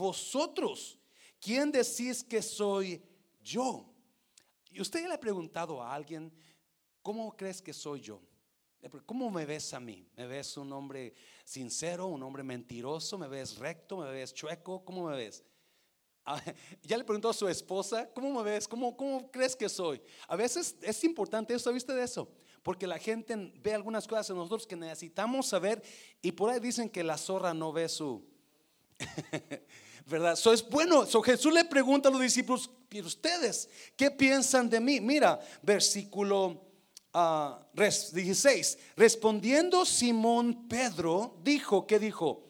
vosotros, ¿quién decís que soy yo? ¿Y usted ya le ha preguntado a alguien, ¿cómo crees que soy yo? ¿Cómo me ves a mí? ¿Me ves un hombre sincero, un hombre mentiroso? ¿Me ves recto? ¿Me ves chueco? ¿Cómo me ves? Ya le preguntó a su esposa, ¿cómo me ves? ¿Cómo, ¿Cómo crees que soy? A veces es importante eso, ¿viste de eso? Porque la gente ve algunas cosas en nosotros que necesitamos saber y por ahí dicen que la zorra no ve su... ¿Verdad? Eso es bueno. So Jesús le pregunta a los discípulos, ¿y ustedes qué piensan de mí? Mira, versículo 16. Ah, Respondiendo Simón Pedro, dijo, ¿qué dijo?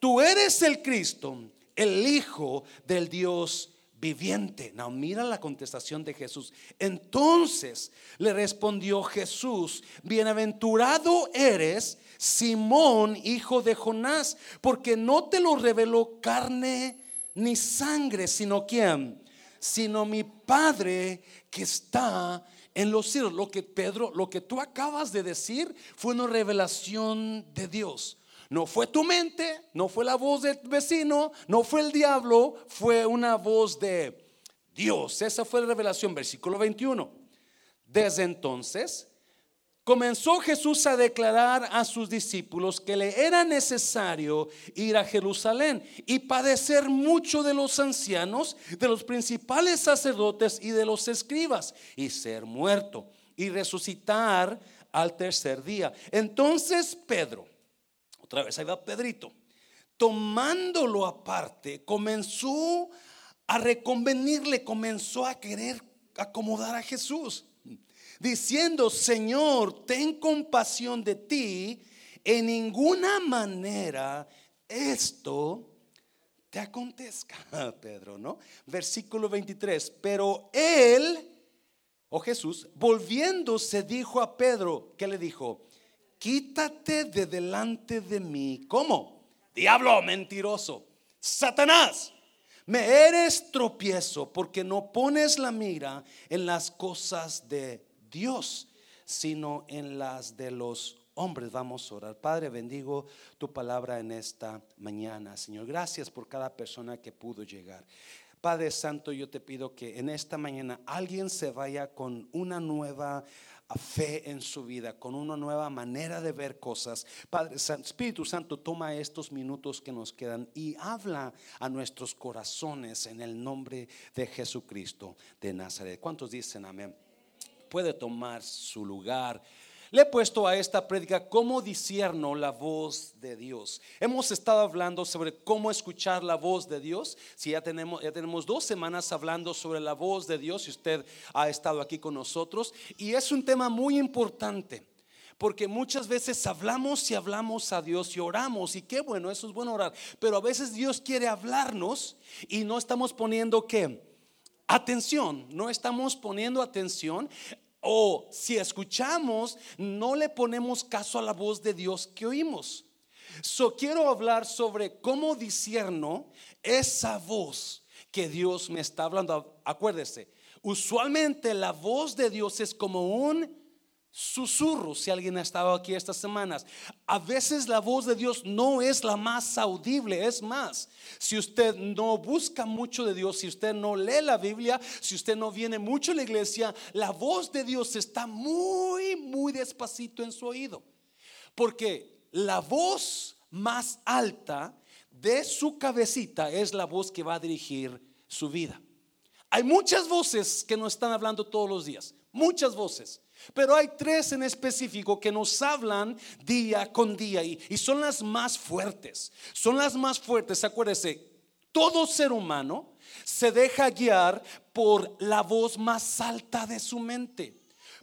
Tú eres el Cristo, el Hijo del Dios viviente. No, mira la contestación de Jesús. Entonces le respondió Jesús, bienaventurado eres, Simón, hijo de Jonás, porque no te lo reveló carne ni sangre, sino quién, sino mi Padre que está en los cielos. Lo que Pedro, lo que tú acabas de decir fue una revelación de Dios. No fue tu mente, no fue la voz del vecino, no fue el diablo, fue una voz de Dios. Esa fue la revelación, versículo 21. Desde entonces comenzó Jesús a declarar a sus discípulos que le era necesario ir a Jerusalén y padecer mucho de los ancianos, de los principales sacerdotes y de los escribas, y ser muerto y resucitar al tercer día. Entonces Pedro, otra vez ahí va Pedrito, tomándolo aparte, comenzó a reconvenirle, comenzó a querer acomodar a Jesús diciendo, Señor, ten compasión de ti, en ninguna manera esto te acontezca, Pedro, ¿no? Versículo 23, pero él, o oh Jesús, volviéndose dijo a Pedro, ¿qué le dijo? Quítate de delante de mí. ¿Cómo? Diablo mentiroso, Satanás. Me eres tropiezo porque no pones la mira en las cosas de Dios, sino en las de los hombres. Vamos a orar. Padre, bendigo tu palabra en esta mañana, Señor. Gracias por cada persona que pudo llegar. Padre Santo, yo te pido que en esta mañana alguien se vaya con una nueva fe en su vida, con una nueva manera de ver cosas. Padre Espíritu Santo, toma estos minutos que nos quedan y habla a nuestros corazones en el nombre de Jesucristo de Nazaret. ¿Cuántos dicen amén? puede tomar su lugar. Le he puesto a esta prédica cómo disierno la voz de Dios. Hemos estado hablando sobre cómo escuchar la voz de Dios. Si ya tenemos, ya tenemos dos semanas hablando sobre la voz de Dios, y usted ha estado aquí con nosotros, y es un tema muy importante. Porque muchas veces hablamos y hablamos a Dios y oramos y qué bueno, eso es bueno orar. Pero a veces Dios quiere hablarnos y no estamos poniendo qué? Atención, no estamos poniendo atención o si escuchamos, no le ponemos caso a la voz de Dios que oímos. So quiero hablar sobre cómo disierno esa voz que Dios me está hablando. Acuérdese, usualmente la voz de Dios es como un susurro, si alguien ha estado aquí estas semanas. A veces la voz de Dios no es la más audible, es más, si usted no busca mucho de Dios, si usted no lee la Biblia, si usted no viene mucho a la iglesia, la voz de Dios está muy, muy despacito en su oído. Porque la voz más alta de su cabecita es la voz que va a dirigir su vida. Hay muchas voces que nos están hablando todos los días, muchas voces. Pero hay tres en específico que nos hablan día con día y, son las más fuertes. Son las más fuertes. Acuérdese, todo ser humano se deja guiar por la voz más alta de su mente.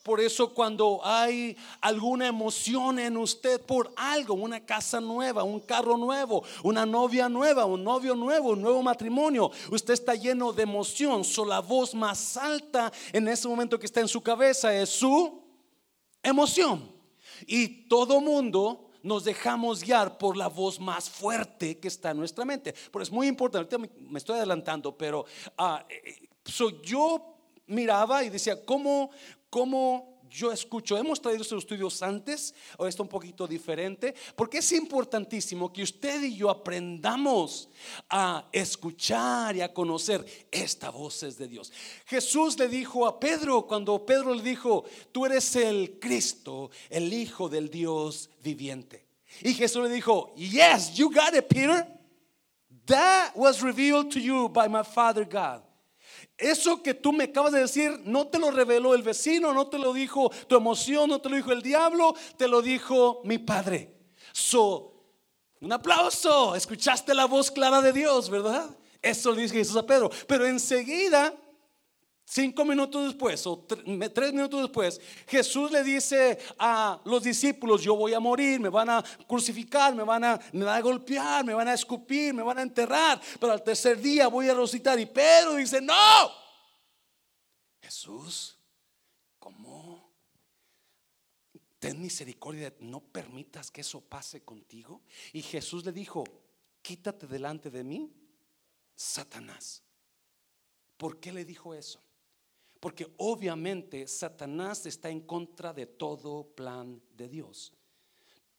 Por eso cuando hay alguna emoción en usted por algo, una casa nueva, un carro nuevo, una novia nueva, un novio nuevo, un nuevo matrimonio, usted está lleno de emoción. So, la voz más alta en ese momento que está en su cabeza es su emoción. Y todo mundo nos dejamos guiar por la voz más fuerte que está en nuestra mente. Pero es muy importante, me estoy adelantando, pero uh, yo miraba y decía, ¿cómo, ¿cómo yo escucho, hemos traído estos estudios antes, o esto un poquito diferente, porque es importantísimo que usted y yo aprendamos a escuchar y a conocer esta voz es de Dios. Jesús le dijo a Pedro, cuando Pedro le dijo, tú eres el Cristo, el Hijo del Dios viviente. Y Jesús le dijo, yes, you got it, Peter. That was revealed to you by my Father God. Eso que tú me acabas de decir no te lo reveló el vecino, no te lo dijo tu emoción, no te lo dijo el diablo, te lo dijo mi padre. So, un aplauso, escuchaste la voz clara de Dios, ¿verdad? Eso le dice Jesús a Pedro. Pero enseguida Cinco minutos después o tres minutos después, Jesús le dice a los discípulos, yo voy a morir, me van a crucificar, me van a, me golpear, me van a escupir, me van a enterrar, pero al tercer día voy a resucitar. Y Pedro dice, no, Jesús, ¿cómo? Ten misericordia, no permitas que eso pase contigo. Y Jesús le dijo, quítate delante de mí, Satanás. ¿Por qué le dijo eso? Porque obviamente Satanás está en contra de todo plan de Dios.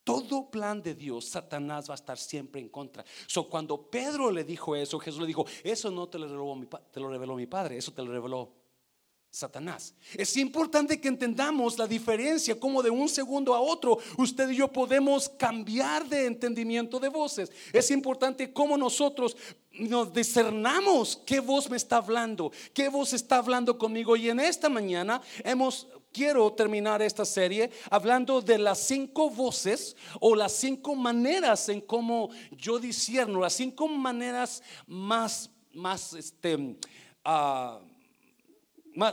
Todo plan de Dios, Satanás va a estar siempre en contra. So, cuando Pedro le dijo eso, Jesús le dijo: Eso no te lo reveló mi, padre, eso te lo reveló Satanás. Es importante que entendamos la diferencia, como de un segundo a otro usted y yo podemos cambiar de entendimiento de voces. Es importante cómo nosotros nos discernamos qué voz me está hablando, qué voz está hablando conmigo. Y en esta mañana hemos quiero terminar esta serie hablando de las cinco voces o las cinco maneras en cómo yo discierno, las cinco maneras más, más, este, uh,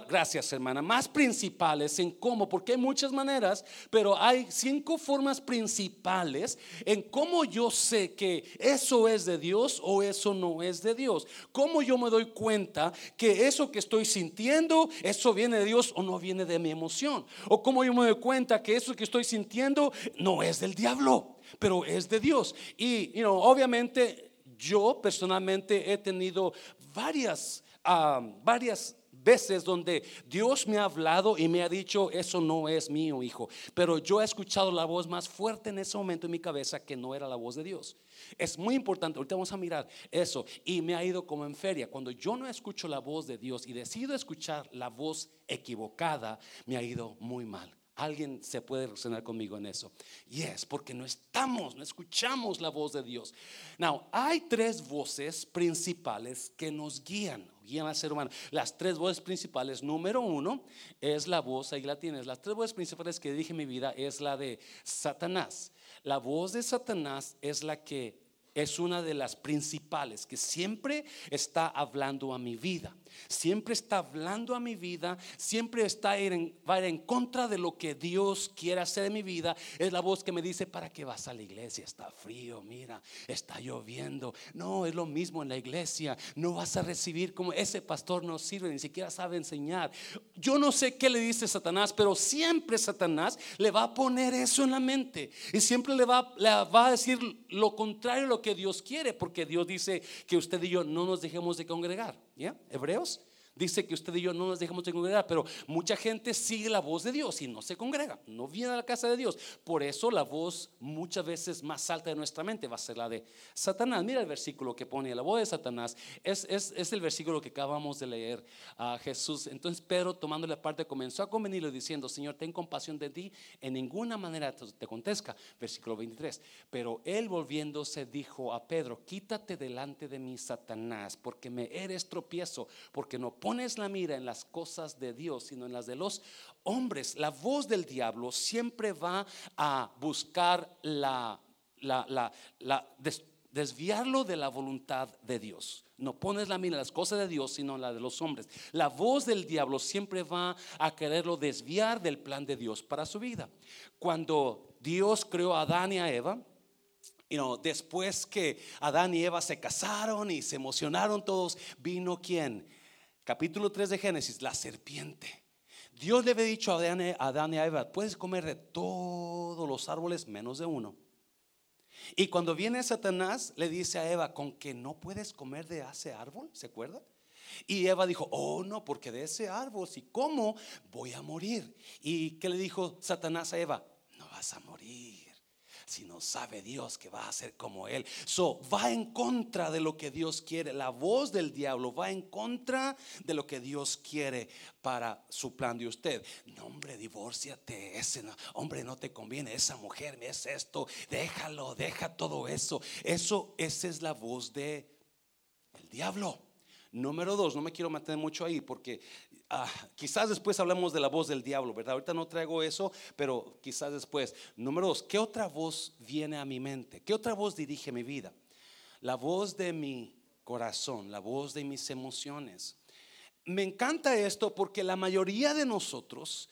gracias hermana, más principales en cómo, porque hay muchas maneras, pero hay cinco formas principales en cómo yo sé que eso es de Dios o eso no es de Dios. Cómo yo me doy cuenta que eso que estoy sintiendo, eso viene de Dios o no viene de mi emoción. O cómo yo me doy cuenta que eso que estoy sintiendo no es del diablo, pero es de Dios. Y, you obviamente yo personalmente he tenido varias, ah, varias veces donde Dios me ha hablado y me ha dicho, eso no es mío, hijo. Pero yo he escuchado la voz más fuerte en ese momento en mi cabeza que no era la voz de Dios. Es muy importante, ahorita vamos a mirar eso. Y me ha ido como en feria. Cuando yo no escucho la voz de Dios y decido escuchar la voz equivocada, me ha ido muy mal. Alguien se puede relacionar conmigo en eso. Y es porque no estamos, no escuchamos la voz de Dios. Now, hay tres voces principales que nos guían, guían al ser humano. Las tres voces principales, número uno, es la voz, ahí la tienes. Las tres voces principales que dije en mi vida es la de Satanás. La voz de Satanás es la que es una de las principales que siempre está hablando a mi vida. Siempre está hablando a mi vida, siempre está en, va ir en contra de lo que Dios quiere hacer en mi vida. Es la voz que me dice, ¿para qué vas a la iglesia? Está frío, mira, está lloviendo. No, es lo mismo en la iglesia. No vas a recibir como ese pastor no sirve, ni siquiera sabe enseñar. Yo no sé qué le dice Satanás, pero siempre Satanás le va a poner eso en la mente. Y siempre le va, le va a decir lo contrario a lo que Dios quiere, porque Dios dice que usted y yo no nos dejemos de congregar. ¿Ya? Hebreos dice que usted y yo no nos dejamos de congregar, pero mucha gente sigue la voz de Dios y no se congrega, no viene a la casa de Dios. Por eso la voz muchas veces más alta de nuestra mente va a ser la de Satanás. Mira el versículo que pone la voz de Satanás, es, es, el versículo que acabamos de leer a Jesús. Entonces Pedro tomando la parte comenzó a convenirle diciendo, Señor, ten compasión de ti, en ninguna manera te contesta. Versículo 23. Pero él volviéndose dijo a Pedro, quítate delante de mí, Satanás, porque me eres tropiezo, porque no pones la mira en las cosas de Dios, sino en las de los hombres. La voz del diablo siempre va a buscar la, la, desviarlo de la voluntad de Dios. No pones la mira en las cosas de Dios, sino en las de los hombres. La voz del diablo siempre va a quererlo desviar del plan de Dios para su vida. Cuando Dios creó a Adán y a Eva, You después que Adán y Eva se casaron y se emocionaron todos, vino quién? Capítulo 3 de Génesis, la serpiente. Dios le había dicho a Adán, y a Eva, puedes comer de todos los árboles menos de uno. Y cuando viene Satanás, le dice a Eva, con que no puedes comer de ese árbol, ¿se acuerda? Y Eva dijo, oh no, porque de ese árbol, si como, voy a morir. ¿Y qué le dijo Satanás a Eva? No vas a morir si no sabe Dios que va a ser como Él. So, va en contra de lo que Dios quiere. La voz del diablo va en contra de lo que Dios quiere para su plan de usted. No, hombre, divórciate. Ese hombre no te conviene. Esa mujer es esto. Déjalo, deja todo eso. Eso, esa es la voz de diablo. Número dos, no me quiero mantener mucho ahí porque Ah, quizás después hablemos de la voz del diablo, ¿verdad? Ahorita no traigo eso, pero quizás después. Número dos, ¿qué otra voz viene a mi mente? ¿Qué otra voz dirige mi vida? La voz de mi corazón, la voz de mis emociones. Me encanta esto porque la mayoría de nosotros,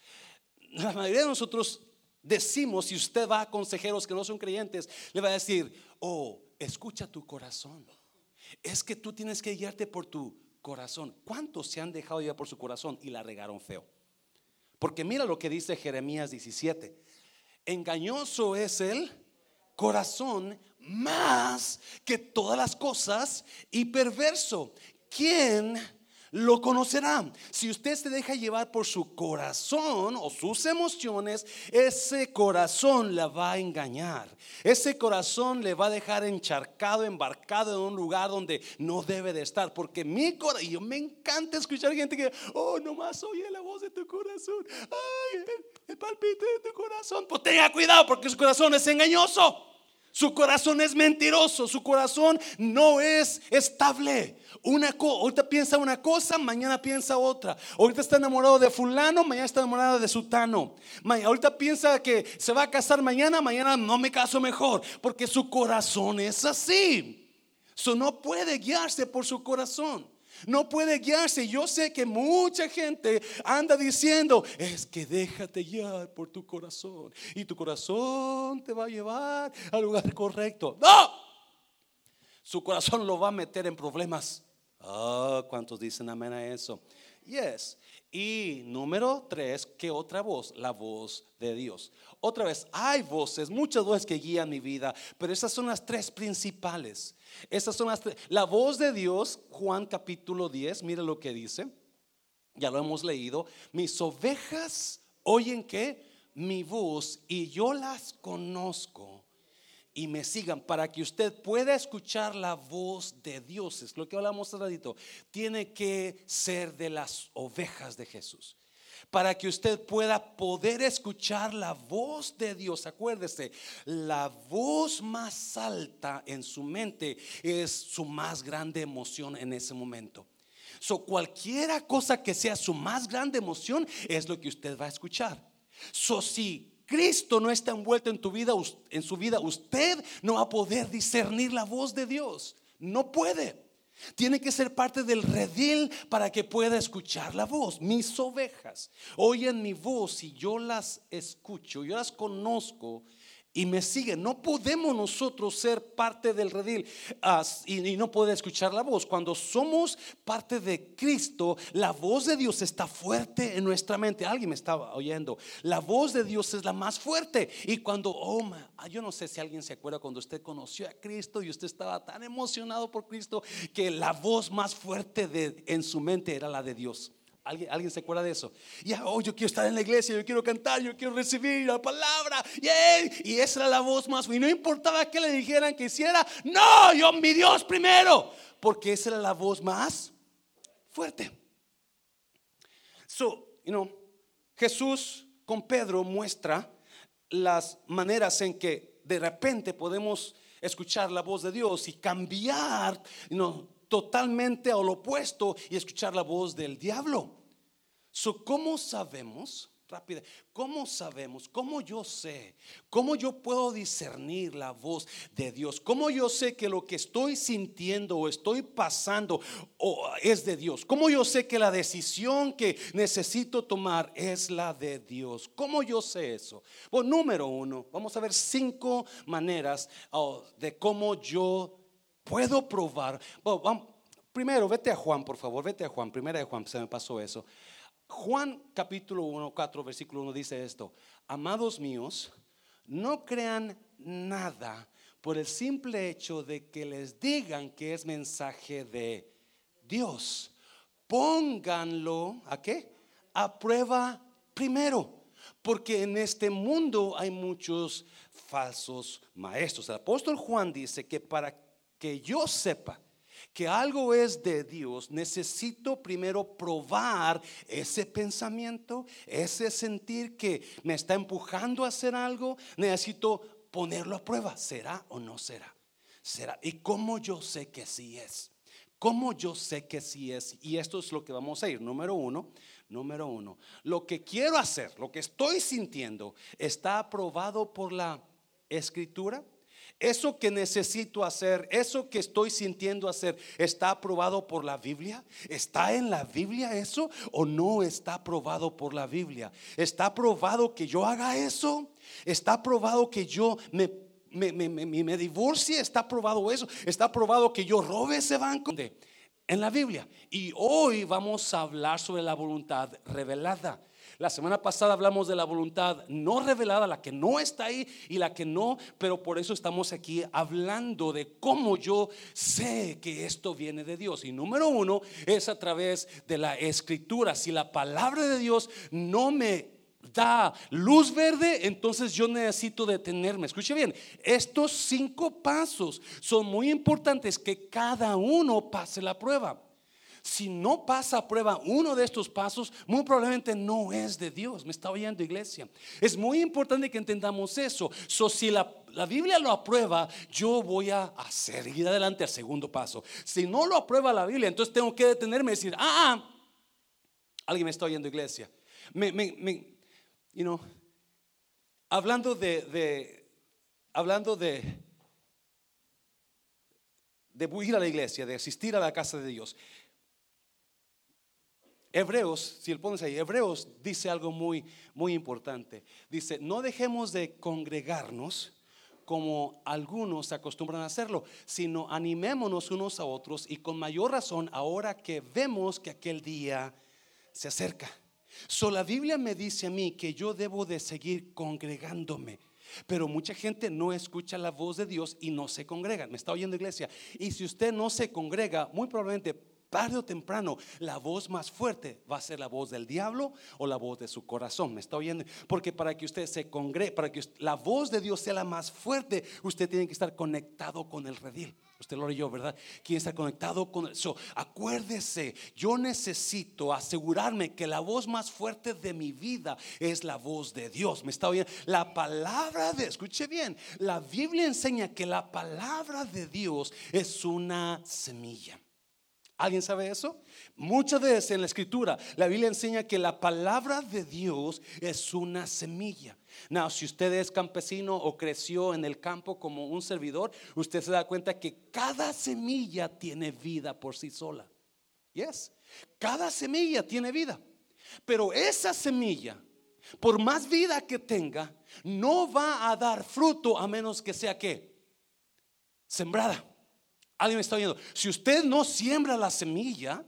la mayoría de nosotros decimos, si usted va a consejeros que no son creyentes, le va a decir, oh, escucha tu corazón. Es que tú tienes que guiarte por tu corazón. ¿Cuántos se han dejado ya por su corazón y la regaron feo? Porque mira lo que dice Jeremías 17. Engañoso es el corazón más que todas las cosas y perverso. ¿Quién lo conocerá. Si usted se deja llevar por su corazón o sus emociones, ese corazón la va a engañar. Ese corazón le va a dejar encharcado, embarcado en un lugar donde no debe de estar. Porque mi corazón, me encanta escuchar gente que, oh, nomás oye la voz de tu corazón. Ay, el, el de tu corazón. Pues tenga cuidado porque su corazón es engañoso. Su corazón es mentiroso, su corazón no es estable. Una ahorita piensa una cosa, mañana piensa otra. Ahorita está enamorado de fulano, mañana está enamorado de sutano. Ahorita piensa que se va a casar mañana, mañana no me caso mejor, porque su corazón es así. Eso no puede guiarse por su corazón. No puede guiarse. Yo sé que mucha gente anda diciendo, es que déjate guiar por tu corazón. Y tu corazón te va a llevar al lugar correcto. No. Su corazón lo va a meter en problemas. Ah, ¿cuántos dicen amén a eso? Yes. Y número tres, ¿qué otra voz? La voz de Dios. Otra vez, hay voces, muchas voces que guían mi vida, pero esas son las tres principales. Esas son las tres. La voz de Dios, Juan capítulo 10, mire lo que dice. Ya lo hemos leído. Mis ovejas oyen que mi voz y yo las conozco y me sigan para que usted pueda escuchar la voz de Dios. Es lo que hablamos ratito. Tiene que ser de las ovejas de Jesús. Para que usted pueda poder escuchar la voz de Dios. Acuérdese, la voz más alta en su mente es su más grande emoción en ese momento. So, cualquiera cosa que sea su más grande emoción es lo que usted va a escuchar. So, si Cristo no está envuelto en tu vida, en su vida, usted no va a poder discernir la voz de Dios. No puede. Tiene que ser parte del redil para que pueda escuchar la voz. Mis ovejas oyen mi voz y yo las escucho, yo las conozco y me siguen. No podemos nosotros ser parte del redil y, no poder escuchar la voz. Cuando somos parte de Cristo, la voz de Dios está fuerte en nuestra mente. Alguien me estaba oyendo. La voz de Dios es la más fuerte. Y cuando, oh, ah, yo no sé si alguien se acuerda cuando usted conoció a Cristo y usted estaba tan emocionado por Cristo que la voz más fuerte de, en su mente era la de Dios. ¿Alguien, se acuerda de eso? Ya, oh, yo quiero estar en la iglesia, yo quiero cantar, yo quiero recibir la palabra. Y esa era la voz más. Y no importaba que le dijeran que hiciera. No, yo mi Dios primero. Porque esa era la voz más fuerte. So, you know, Jesús con Pedro muestra las maneras en que de repente podemos escuchar la voz de Dios y cambiar you know, totalmente al opuesto y escuchar la voz del diablo. So, ¿Cómo sabemos? Rápida, ¿cómo sabemos? ¿Cómo yo sé? ¿Cómo yo puedo discernir la voz de Dios? ¿Cómo yo sé que lo que estoy sintiendo o estoy pasando es de Dios? ¿Cómo yo sé que la decisión que necesito tomar es la de Dios? ¿Cómo yo sé eso? Bueno, número uno, vamos a ver cinco maneras oh, de cómo yo puedo probar. primero, vete a Juan, por favor, vete a Juan, primera de Juan, se me pasó eso. Juan capítulo 1, 4, versículo 1 dice esto, amados míos, no crean nada por el simple hecho de que les digan que es mensaje de Dios, pónganlo a qué? A prueba primero. Porque en este mundo hay muchos falsos maestros. El apóstol Juan dice que para que yo sepa que algo es de Dios, necesito primero probar ese pensamiento, ese sentir que me está empujando a hacer algo, necesito ponerlo a prueba. ¿Será o no será? ¿Será? ¿Y cómo yo sé que sí es? ¿Cómo yo sé que sí es? Y esto es lo que vamos a ir. Número uno, número uno. Lo que quiero hacer, lo que estoy sintiendo, está aprobado por la escritura. Eso que necesito hacer, eso que estoy sintiendo hacer, ¿está aprobado por la Biblia? ¿Está en la Biblia eso o no está aprobado por la Biblia? ¿Está aprobado que yo haga eso? ¿Está aprobado que yo me me, me, me, divorcie, está probado eso, está probado que yo robe ese banco en la Biblia. Y hoy vamos a hablar sobre la voluntad revelada. La semana pasada hablamos de la voluntad no revelada, la que no está ahí y la que no, pero por eso estamos aquí hablando de cómo yo sé que esto viene de Dios. Y número uno es a través de la escritura. Si la palabra de Dios no me da luz verde, entonces yo necesito detenerme. Escuche bien, estos cinco pasos son muy importantes que cada uno pase la prueba. Si no pasa a prueba uno de estos pasos, muy probablemente no es de Dios. Me está oyendo iglesia. Es muy importante que entendamos eso. So, si la, la Biblia lo aprueba, yo voy a, seguir adelante al segundo paso. Si no lo aprueba la Biblia, entonces tengo que detenerme y decir, ah, ah alguien me está oyendo iglesia. Me, me, you know, hablando de, de hablando de, de ir a la iglesia, de asistir a la casa de Dios. Hebreos, si lo pones ahí, Hebreos dice algo muy, muy importante. Dice, no dejemos de congregarnos como algunos acostumbran a hacerlo, sino animémonos unos a otros y con mayor razón ahora que vemos que aquel día se acerca. So, la Biblia me dice a mí que yo debo de seguir congregándome. Pero mucha gente no escucha la voz de Dios y no se congrega. Me está oyendo iglesia. Y si usted no se congrega, muy probablemente tarde o temprano, la voz más fuerte va a ser la voz del diablo o la voz de su corazón. ¿Me está oyendo? Porque para que usted se congregue, para que la voz de Dios sea la más fuerte, usted tiene que estar conectado con el redil. Usted lo oyó, ¿verdad? Quiere estar conectado con eso. acuérdese, yo necesito asegurarme que la voz más fuerte de mi vida es la voz de Dios. ¿Me está oyendo? La palabra de, escuche bien, la Biblia enseña que la palabra de Dios es una semilla. ¿Alguien sabe eso? Muchas veces en la escritura la Biblia enseña que la palabra de Dios es una semilla. Now, si usted es campesino o creció en el campo como un servidor, usted se da cuenta que cada semilla tiene vida por sí sola. Yes. Cada semilla tiene vida. Pero esa semilla, por más vida que tenga, no va a dar fruto a menos que sea que sembrada. Alguien me está viendo. Si usted no siembra la semilla,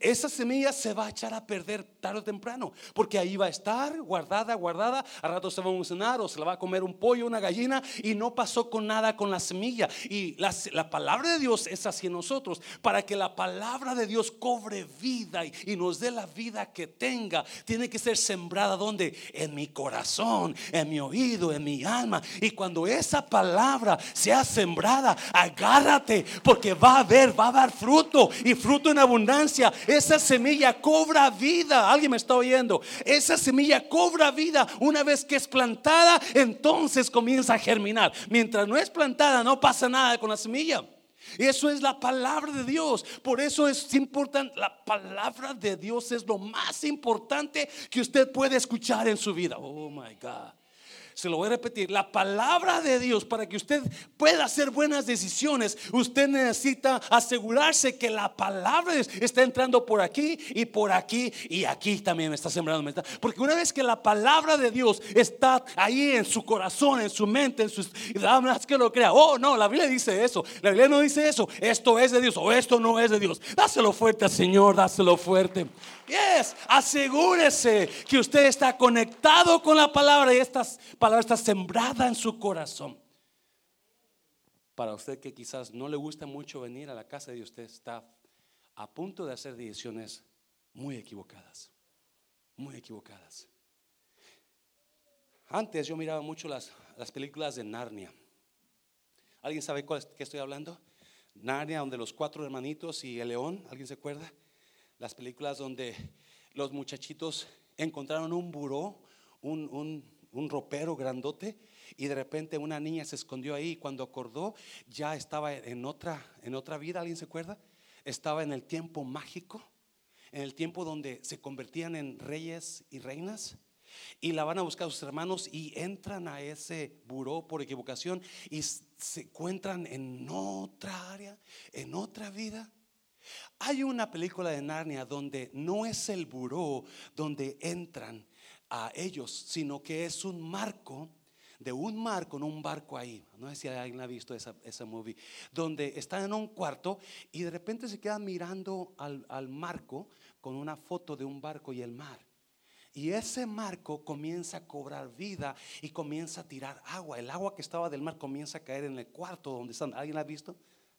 esa semilla se va a echar a perder tarde o temprano, porque ahí va a estar guardada, guardada, a rato se va a emocionar o se la va a comer un pollo, una gallina y no pasó con nada con la semilla. Y la, palabra de Dios es así en nosotros, para que la palabra de Dios cobre vida y, y, nos dé la vida que tenga, tiene que ser sembrada donde? En mi corazón, en mi oído, en mi alma. Y cuando esa palabra sea sembrada, agárrate, porque va a haber, va a dar fruto y fruto en abundancia esa semilla cobra vida. Alguien me está oyendo. Esa semilla cobra vida. Una vez que es plantada, entonces comienza a germinar. Mientras no es plantada, no pasa nada con la semilla. Eso es la palabra de Dios. Por eso es importante. La palabra de Dios es lo más importante que usted puede escuchar en su vida. Oh my God. Se lo voy a repetir. La palabra de Dios para que usted pueda hacer buenas decisiones, usted necesita asegurarse que la palabra está entrando por aquí y por aquí y aquí también está sembrando. Porque una vez que la palabra de Dios está ahí en su corazón, en su mente, en sus más que lo crea. Oh, no, la Biblia dice eso. La Biblia no dice eso. Esto es de Dios o esto no es de Dios. Dáselo fuerte Señor, dáselo fuerte. Yes, asegúrese que usted está conectado con la palabra y esta palabra está sembrada en su corazón. Para usted que quizás no le gusta mucho venir a la casa de usted está a punto de hacer decisiones muy equivocadas, muy equivocadas. Antes yo miraba mucho las, las películas de Narnia. ¿Alguien sabe cuál, qué estoy hablando? Narnia, donde los cuatro hermanitos y el león, ¿alguien se acuerda? Las películas donde los muchachitos encontraron un buró, un, un, ropero grandote, y de repente una niña se escondió ahí y cuando acordó ya estaba en otra, en otra vida, ¿alguien se acuerda? Estaba en el tiempo mágico, en el tiempo donde se convertían en reyes y reinas. Y la van a buscar sus hermanos y entran a ese buró por equivocación y se encuentran en otra área, en otra vida. Hay una película de Narnia donde no es el buró donde entran a ellos, sino que es un marco de un marco en un barco ahí. No sé si alguien ha visto esa, esa movie. Donde están en un cuarto y de repente se quedan mirando al, al marco con una foto de un barco y el mar. Y ese marco comienza a cobrar vida y comienza a tirar agua. El agua que estaba del mar comienza a caer en el cuarto donde están. ¿Alguien ha visto?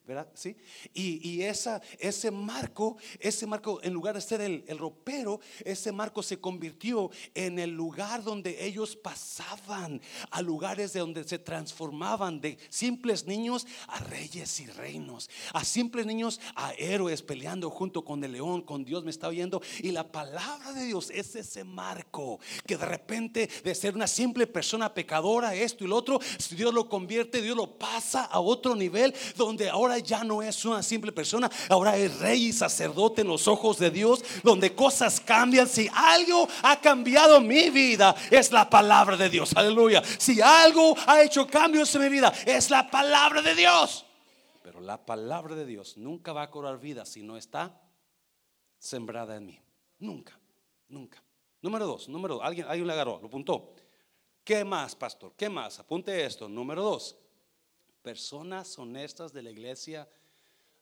¿Verdad? ¿Sí? Y, esa, ese marco, ese marco, en lugar de ser el, el, ropero, ese marco se convirtió en el lugar donde ellos pasaban, a lugares de donde se transformaban de simples niños a reyes y reinos, a simples niños a héroes peleando junto con el león, con Dios me está oyendo. Y la palabra de Dios es ese marco que de repente de ser una simple persona pecadora, esto y lo otro, Dios lo convierte, Dios lo pasa a otro nivel donde ahora ya no es una simple persona, ahora es rey y sacerdote en los ojos de Dios, donde cosas cambian. Si algo ha cambiado mi vida, es la palabra de Dios. Aleluya. Si algo ha hecho cambios en mi vida, es la palabra de Dios. Pero la palabra de Dios nunca va a cobrar vida si no está sembrada en mí. Nunca, nunca. Número dos, número dos. Alguien, alguien le agarró, lo apuntó. ¿Qué más, pastor? ¿Qué más? Apunte esto. Número dos personas honestas de la iglesia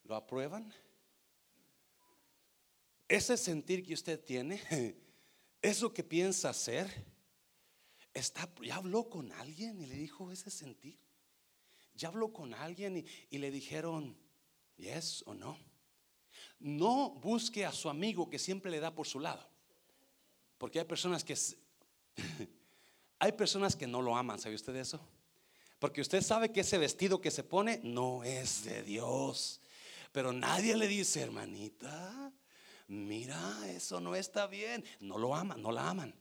lo aprueban? Ese sentir que usted tiene, eso que piensa hacer, está, ya habló con alguien y le dijo ese sentir. Ya habló con alguien y, le dijeron, yes o no. No busque a su amigo que siempre le da por su lado. Porque hay personas que hay personas que no lo aman, ¿sabe usted eso? Porque usted sabe que ese vestido que se pone no es de Dios. Pero nadie le dice, hermanita, mira, eso no está bien. No lo aman, no la aman.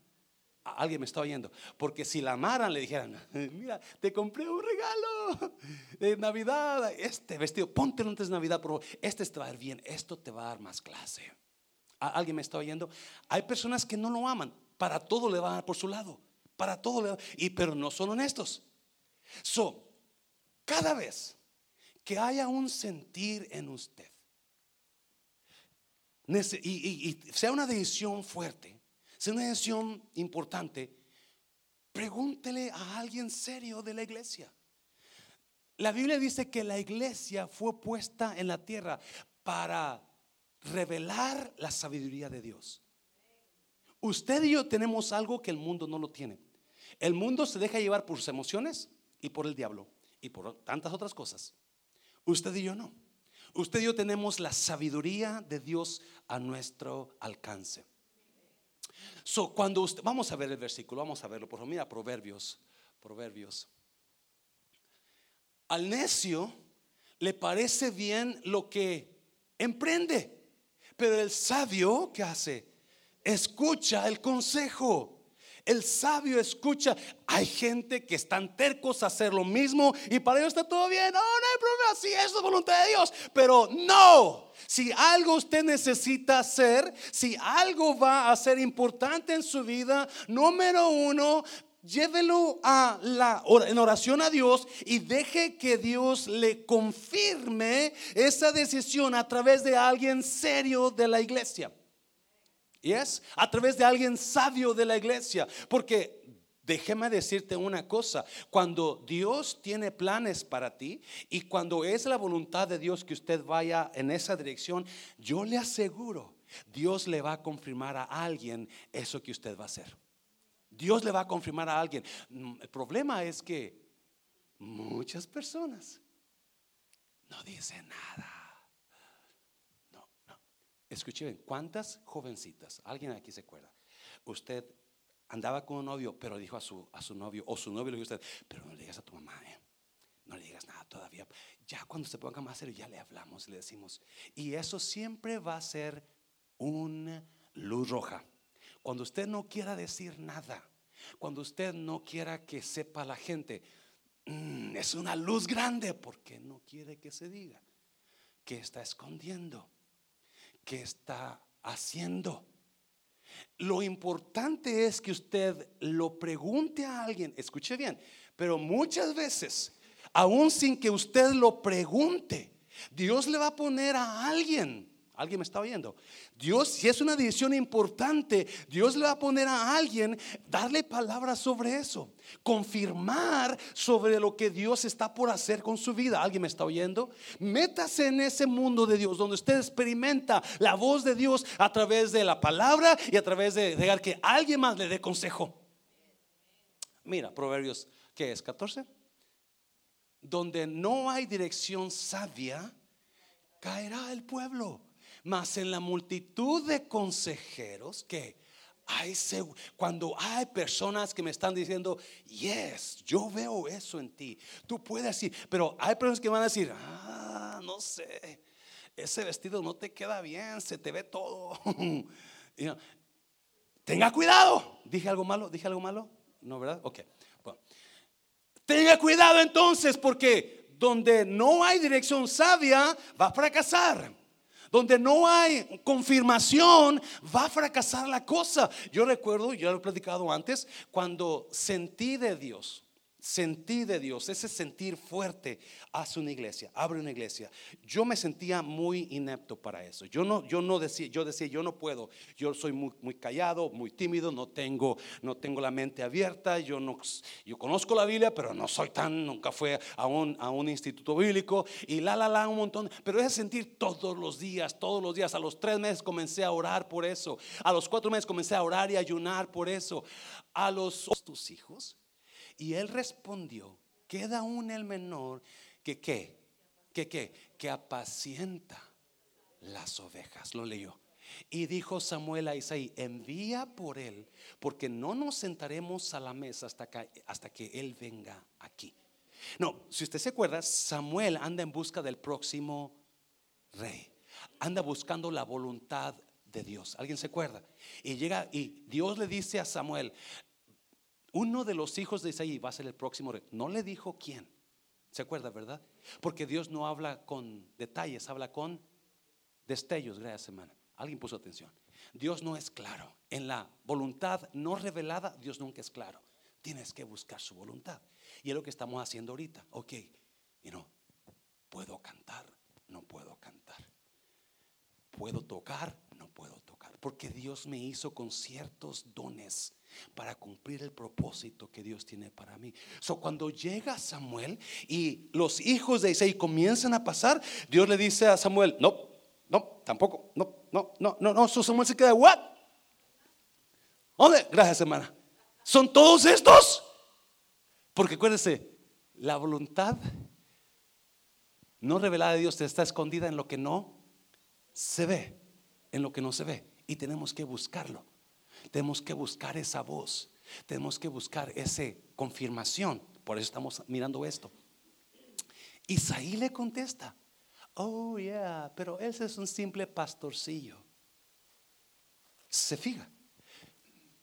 Alguien me está oyendo. Porque si la amaran, le dijeran, mira, te compré un regalo de Navidad. Este vestido, póntelo antes de Navidad, pero este te va a dar bien. Esto te va a dar más clase. ¿Alguien me está oyendo? Hay personas que no lo aman. Para todo le van por su lado. Para todo le van. Y pero no son honestos. So, cada vez que haya un sentir en usted y, sea una decisión fuerte, sea una decisión importante, pregúntele a alguien serio de la iglesia. La Biblia dice que la iglesia fue puesta en la tierra para revelar la sabiduría de Dios. Usted y yo tenemos algo que el mundo no lo tiene. El mundo se deja llevar por sus emociones, y por el diablo y por tantas otras cosas. Usted y yo no. Usted y yo tenemos la sabiduría de Dios a nuestro alcance. So, cuando usted, vamos a ver el versículo, vamos a verlo, por favor, mira, Proverbios, Proverbios. Al necio le parece bien lo que emprende, pero el sabio, ¿qué hace? Escucha el consejo. El sabio escucha. Hay gente que están tercos a hacer lo mismo y para ellos está todo bien. No, no hay problema. Si es la voluntad de Dios. Pero no. Si algo usted necesita hacer, si algo va a ser importante en su vida, número uno, llévelo a la en oración a Dios y deje que Dios le confirme esa decisión a través de alguien serio de la iglesia. Y es a través de alguien sabio de la iglesia. Porque déjeme decirte una cosa, cuando Dios tiene planes para ti y cuando es la voluntad de Dios que usted vaya en esa dirección, yo le aseguro, Dios le va a confirmar a alguien eso que usted va a hacer. Dios le va a confirmar a alguien. El problema es que muchas personas no dicen nada. Escuche bien, ¿cuántas jovencitas? ¿Alguien aquí se acuerda? Usted andaba con un novio, pero dijo a su, a su novio, o su novio le dijo a usted, pero no le digas a tu mamá, ¿eh? no le digas nada todavía. Ya cuando se ponga más serio, ya le hablamos, le decimos. Y eso siempre va a ser una luz roja. Cuando usted no quiera decir nada, cuando usted no quiera que sepa la gente, mm, es una luz grande porque no quiere que se diga. ¿Qué está escondiendo? ¿Qué está haciendo? Lo importante es que usted lo pregunte a alguien, escuche bien, pero muchas veces, aún sin que usted lo pregunte, Dios le va a poner a alguien ¿Alguien me está oyendo? Dios, si es una decisión importante, Dios le va a poner a alguien, darle palabras sobre eso, confirmar sobre lo que Dios está por hacer con su vida. ¿Alguien me está oyendo? Métase en ese mundo de Dios, donde usted experimenta la voz de Dios a través de la palabra y a través de dejar que alguien más le dé consejo. Mira, Proverbios, ¿qué es? 14. Donde no hay dirección sabia, caerá el pueblo. Mas en la multitud de consejeros que hay, cuando hay personas que me están diciendo, yes, yo veo eso en ti, tú puedes decir, pero hay personas que van a decir, ah, no sé, ese vestido no te queda bien, se te ve todo. Tenga cuidado. ¿Dije algo malo? ¿Dije algo malo? No, ¿verdad? Ok. Tenga cuidado entonces porque donde no hay dirección sabia va a fracasar. Donde no hay confirmación, va a fracasar la cosa. Yo recuerdo, ya lo he platicado antes, cuando sentí de Dios sentí de Dios, ese sentir fuerte, hace una iglesia, abre una iglesia. Yo me sentía muy inepto para eso. Yo no, yo no decía, yo decía, yo no puedo. Yo soy muy, muy callado, muy tímido, no tengo, no tengo la mente abierta. Yo no, yo conozco la Biblia, pero no soy tan, nunca fue a un, a un instituto bíblico y la, la, la, un montón. Pero ese sentir todos los días, todos los días. A los tres meses comencé a orar por eso. A los cuatro meses comencé a orar y ayunar por eso. A los tus hijos y él respondió, queda aún el menor que qué, que qué, que apacienta las ovejas. Lo leyó. Y dijo Samuel a Isaí, envía por él, porque no nos sentaremos a la mesa hasta que, hasta que él venga aquí. No, si usted se acuerda, Samuel anda en busca del próximo rey. Anda buscando la voluntad de Dios. ¿Alguien se acuerda? Y llega y Dios le dice a Samuel, uno de los hijos de Isaí va a ser el próximo rey. No le dijo quién. ¿Se acuerda, verdad? Porque Dios no habla con detalles, habla con destellos, gracias hermana. Alguien puso atención. Dios no es claro. En la voluntad no revelada, Dios nunca es claro. Tienes que buscar su voluntad. Y es lo que estamos haciendo ahorita. Ok, y no, puedo cantar, no puedo cantar. Puedo tocar, no puedo tocar. Porque Dios me hizo con ciertos dones para cumplir el propósito que Dios tiene para mí. Cuando llega Samuel y los hijos de Isaí comienzan a pasar, Dios le dice a Samuel, no, no, tampoco, no, no, no, no, no, so Samuel se queda, ¿what? ¿Dónde? Gracias, hermana. ¿Son todos estos? Porque acuérdense, la voluntad no revelada de Dios está escondida en lo que no se ve, en lo que no se ve. Y tenemos que buscarlo. Tenemos que buscar esa voz. Tenemos que buscar esa confirmación. Por eso estamos mirando esto. Isaí le contesta, oh yeah, pero ese es un simple pastorcillo. Se fija.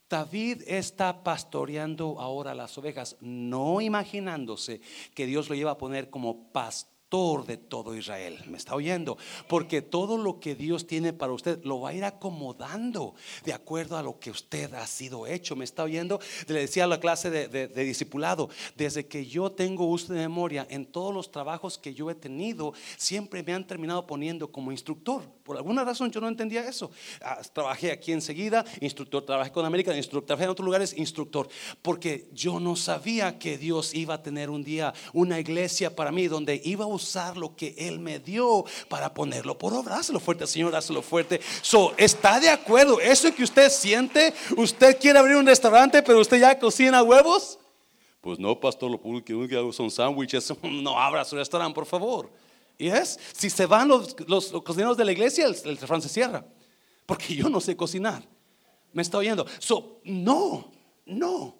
David está pastoreando ahora las ovejas, no imaginándose que Dios lo lleva a poner como pastor de todo Israel. ¿Me está oyendo? Porque todo lo que Dios tiene para usted lo va a ir acomodando de acuerdo a lo que usted ha sido hecho. ¿Me está oyendo? Le decía a la clase de, discipulado, desde que yo tengo uso de memoria, en todos los trabajos que yo he tenido, siempre me han terminado poniendo como instructor. Por alguna razón yo no entendía eso. Ah, trabajé aquí enseguida, instructor, trabajé con América, instructor, trabajé en otros lugares, instructor. Porque yo no sabía que Dios iba a tener un día una iglesia para mí donde iba a usar lo que Él me dio para ponerlo por obra. Hazlo fuerte, Señor, hazlo fuerte. So, ¿está de acuerdo? Eso que usted siente, usted quiere abrir un restaurante, pero usted ya cocina huevos. Pues no, pastor, lo único que hago son sándwiches. No abra su restaurante, por favor. Y es, si se van los, los, cocineros de la iglesia, el, el restaurante se cierra. porque yo no sé cocinar. ¿Me está oyendo? So, no, no,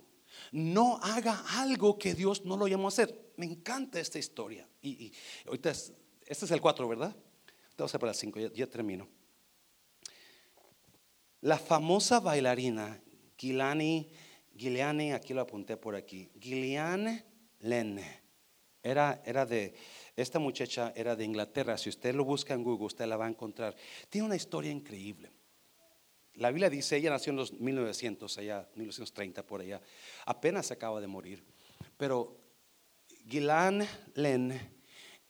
no haga algo que Dios no lo llamó a hacer. Me encanta esta historia. Y, ahorita, este es el 4, ¿verdad? Vamos a para el 5, ya, termino. La famosa bailarina Gilani, Gileani, aquí lo apunté por aquí, Gillian Lenne, era, era de, esta muchacha era de Inglaterra, si usted lo busca en Google, usted la va a encontrar. Tiene una historia increíble. La Biblia dice, ella nació en los 1900, allá, 1930 por allá, apenas acaba de morir. Pero Gilan Len,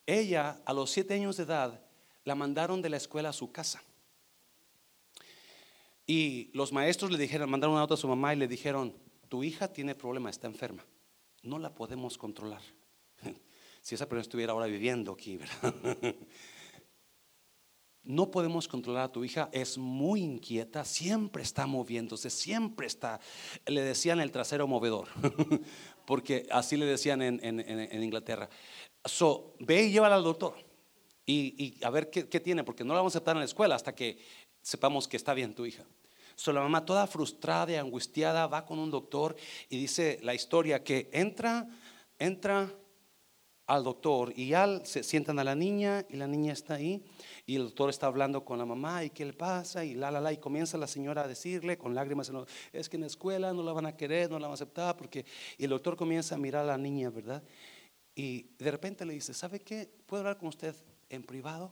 ella a los siete años de edad, la mandaron de la escuela a su casa. Y los maestros le dijeron, mandaron una nota a su mamá y le dijeron, tu hija tiene problema, está enferma, no la podemos controlar. Si esa persona estuviera ahora viviendo aquí, ¿verdad? No podemos controlar a tu hija, es muy inquieta, siempre está moviéndose, siempre está, le decían el trasero movedor, porque así le decían en, Inglaterra. So, ve y llévala al doctor y, a ver qué, tiene, porque no la vamos a aceptar en la escuela hasta que sepamos que está bien tu hija. So, la mamá toda frustrada y angustiada va con un doctor y dice la historia que entra, entra al doctor y ya se sientan a la niña y la niña está ahí y el doctor está hablando con la mamá y qué le pasa y la la la y comienza la señora a decirle con lágrimas es que en la escuela no la van a querer, no la van a aceptar porque y el doctor comienza a mirar a la niña, ¿verdad? Y de repente le dice, ¿sabe qué? ¿Puedo hablar con usted en privado?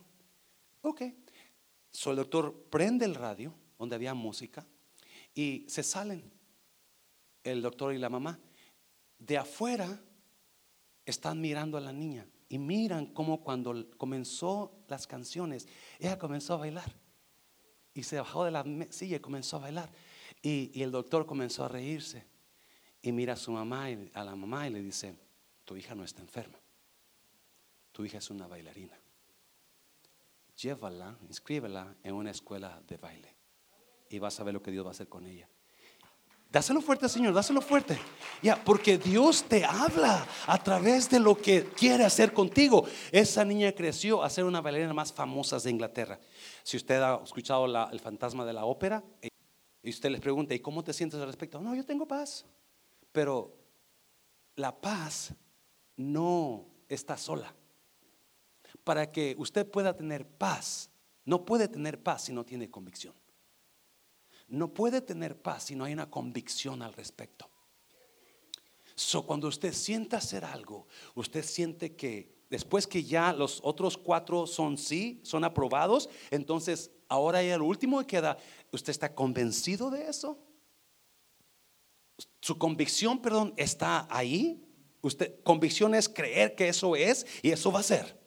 Ok. So el doctor prende el radio donde había música y se salen el doctor y la mamá. De afuera están mirando a la niña y miran cómo cuando comenzó las canciones, ella comenzó a bailar. Y se bajó de la silla y comenzó a bailar. Y, el doctor comenzó a reírse. Y mira a su mamá, y, a la mamá y le dice, tu hija no está enferma. Tu hija es una bailarina. Llévala, inscríbela en una escuela de baile. Y vas a ver lo que Dios va a hacer con ella. Dáselo fuerte, Señor, dáselo fuerte. Ya, porque Dios te habla a través de lo que quiere hacer contigo. Esa niña creció a ser una bailarina más famosa de Inglaterra. Si usted ha escuchado el fantasma de la ópera y usted les pregunta, ¿y cómo te sientes al respecto? No, yo tengo paz. Pero la paz no está sola. Para que usted pueda tener paz, no puede tener paz si no tiene convicción no puede tener paz si no hay una convicción al respecto. So, cuando usted sienta hacer algo, usted siente que después que ya los otros cuatro son sí, son aprobados, entonces ahora ya el último que queda, ¿usted está convencido de eso? Su convicción, perdón, está ahí. Usted, convicción es creer que eso es y eso va a ser.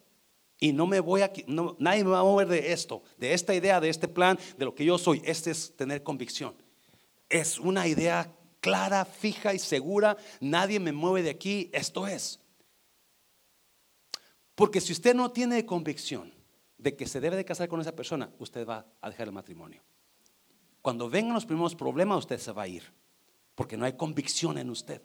Y no me voy a, nadie me va a mover de esto, de esta idea, de este plan, de lo que yo soy. Este es tener convicción. Es una idea clara, fija y segura. Nadie me mueve de aquí. Esto es. Porque si usted no tiene convicción de que se debe de casar con esa persona, usted va a dejar el matrimonio. Cuando vengan los primeros problemas, usted se va a ir. Porque no hay convicción en usted.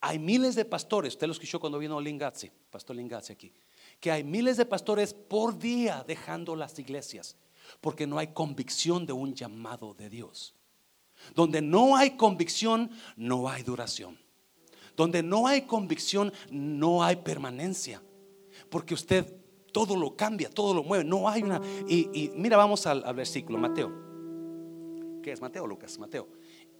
Hay miles de pastores. Usted lo escuchó cuando vino Lingazzi, Pastor Lingazzi aquí que hay miles de pastores por día dejando las iglesias porque no hay convicción de un llamado de Dios. Donde no hay convicción, no hay duración. Donde no hay convicción, no hay permanencia. Porque usted todo lo cambia, todo lo mueve. No hay una... Y, mira, vamos al, al versículo, Mateo. ¿Qué es Mateo, Lucas? Mateo.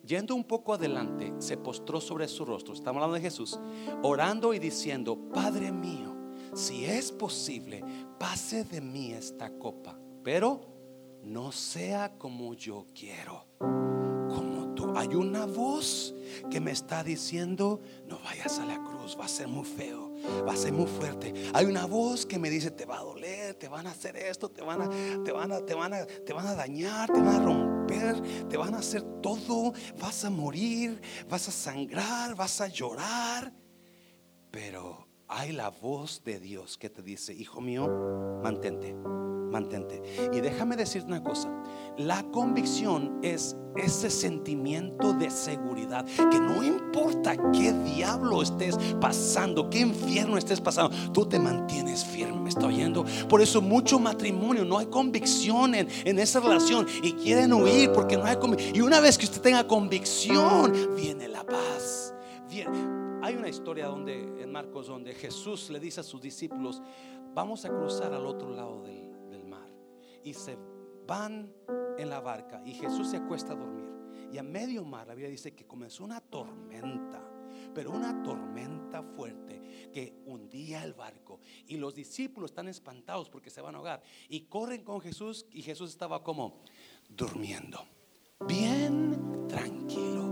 Yendo un poco adelante, se postró sobre su rostro. Estamos hablando de Jesús. Orando y diciendo, Padre mío si es posible, pase de mí esta copa, pero no sea como yo quiero, como tú. Hay una voz que me está diciendo, no vayas a la cruz, va a ser muy feo, va a ser muy fuerte. Hay una voz que me dice, te va a doler, te van a hacer esto, te van a, te van a, te van a, te van a dañar, te van a romper, te van a hacer todo, vas a morir, vas a sangrar, vas a llorar, pero hay la voz de Dios que te dice, hijo mío, mantente, mantente. Y déjame decirte una cosa, la convicción es ese sentimiento de seguridad, que no importa qué diablo estés pasando, qué infierno estés pasando, tú te mantienes firme, me está oyendo. Por eso mucho matrimonio, no hay convicción en, esa relación y quieren huir porque no hay convicción. Y una vez que usted tenga convicción, viene la paz. Hay una historia donde en Marcos donde Jesús le dice a sus discípulos, vamos a cruzar al otro lado del, del mar. Y se van en la barca y Jesús se acuesta a dormir. Y a medio mar la Biblia dice que comenzó una tormenta, pero una tormenta fuerte que hundía el barco. Y los discípulos están espantados porque se van a ahogar. Y corren con Jesús y Jesús estaba como durmiendo. Bien tranquilo,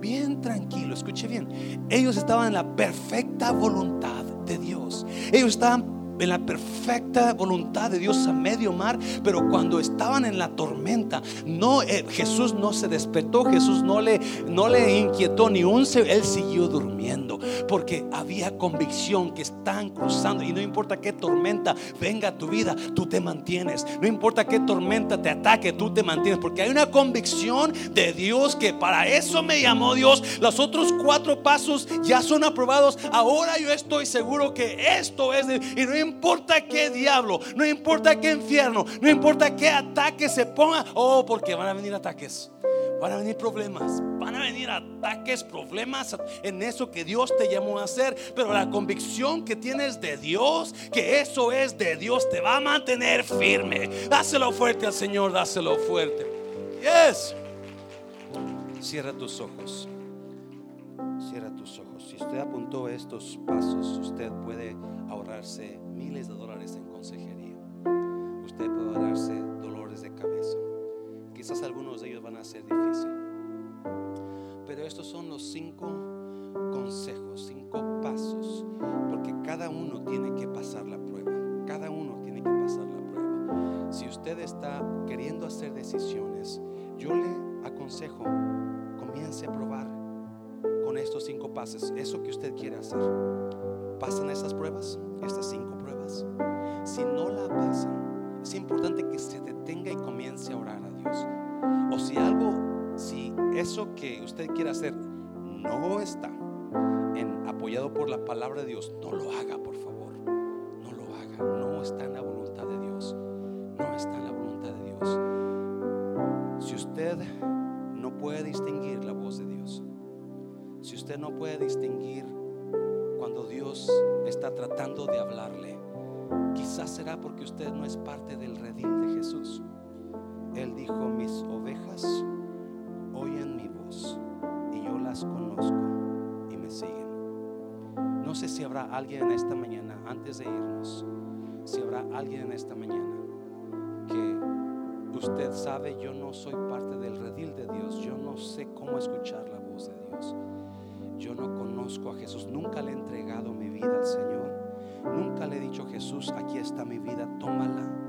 bien tranquilo. Escuche bien. Ellos estaban en la perfecta voluntad de Dios. Ellos estaban en la perfecta voluntad de Dios a medio mar, pero cuando estaban en la tormenta, no eh, Jesús no se despertó, Jesús no le no le inquietó ni un él siguió durmiendo, porque había convicción que están cruzando y no importa qué tormenta venga a tu vida, tú te mantienes. No importa qué tormenta te ataque, tú te mantienes, porque hay una convicción de Dios que para eso me llamó Dios. Los otros cuatro pasos ya son aprobados. Ahora yo estoy seguro que esto es y no importa qué diablo, no importa qué infierno, no importa qué ataque se ponga. Oh, porque van a venir ataques. Van a venir problemas, van a venir ataques, problemas en eso que Dios te llamó a hacer. Pero la convicción que tienes de Dios, que eso es de Dios, te va a mantener firme. Dáselo fuerte al Señor, dáselo fuerte. Yes. Cierra tus ojos. Cierra tus ojos. Si usted apuntó estos pasos, usted puede ahorrarse miles de dólares en consejería. Usted puede ahorrarse dolores de cabeza. Quizás algunos de ellos van a ser difíciles. Pero estos son los cinco consejos, cinco pasos, porque cada uno tiene que pasar la prueba. Cada uno tiene que pasar la prueba. Si usted está queriendo hacer decisiones, yo le aconsejo, comience a probar con estos cinco pasos, eso que usted quiere hacer. ¿Pasan esas pruebas? Estas cinco pruebas. Si no la pasan, es importante que se detenga y comience a orar a Dios. O si algo, si eso que usted quiere hacer no está apoyado por la palabra de Dios, no lo haga, por favor. No lo haga. No está en la voluntad de Dios. No está en la voluntad de Dios. Si usted no puede distinguir la voz de Dios, si usted no puede distinguir cuando Dios está tratando de hablarle, quizás será porque usted no es parte del redil de Jesús. Dijo, mis ovejas oyen mi voz y yo las conozco y me siguen. No sé si habrá alguien en esta mañana, antes de irnos, si habrá alguien en esta mañana que usted sabe, yo no soy parte del redil de Dios, yo no sé cómo escuchar la voz de Dios yo no conozco a Jesús, nunca le he entregado mi vida al Señor, nunca le he dicho Jesús, aquí está mi vida, tómala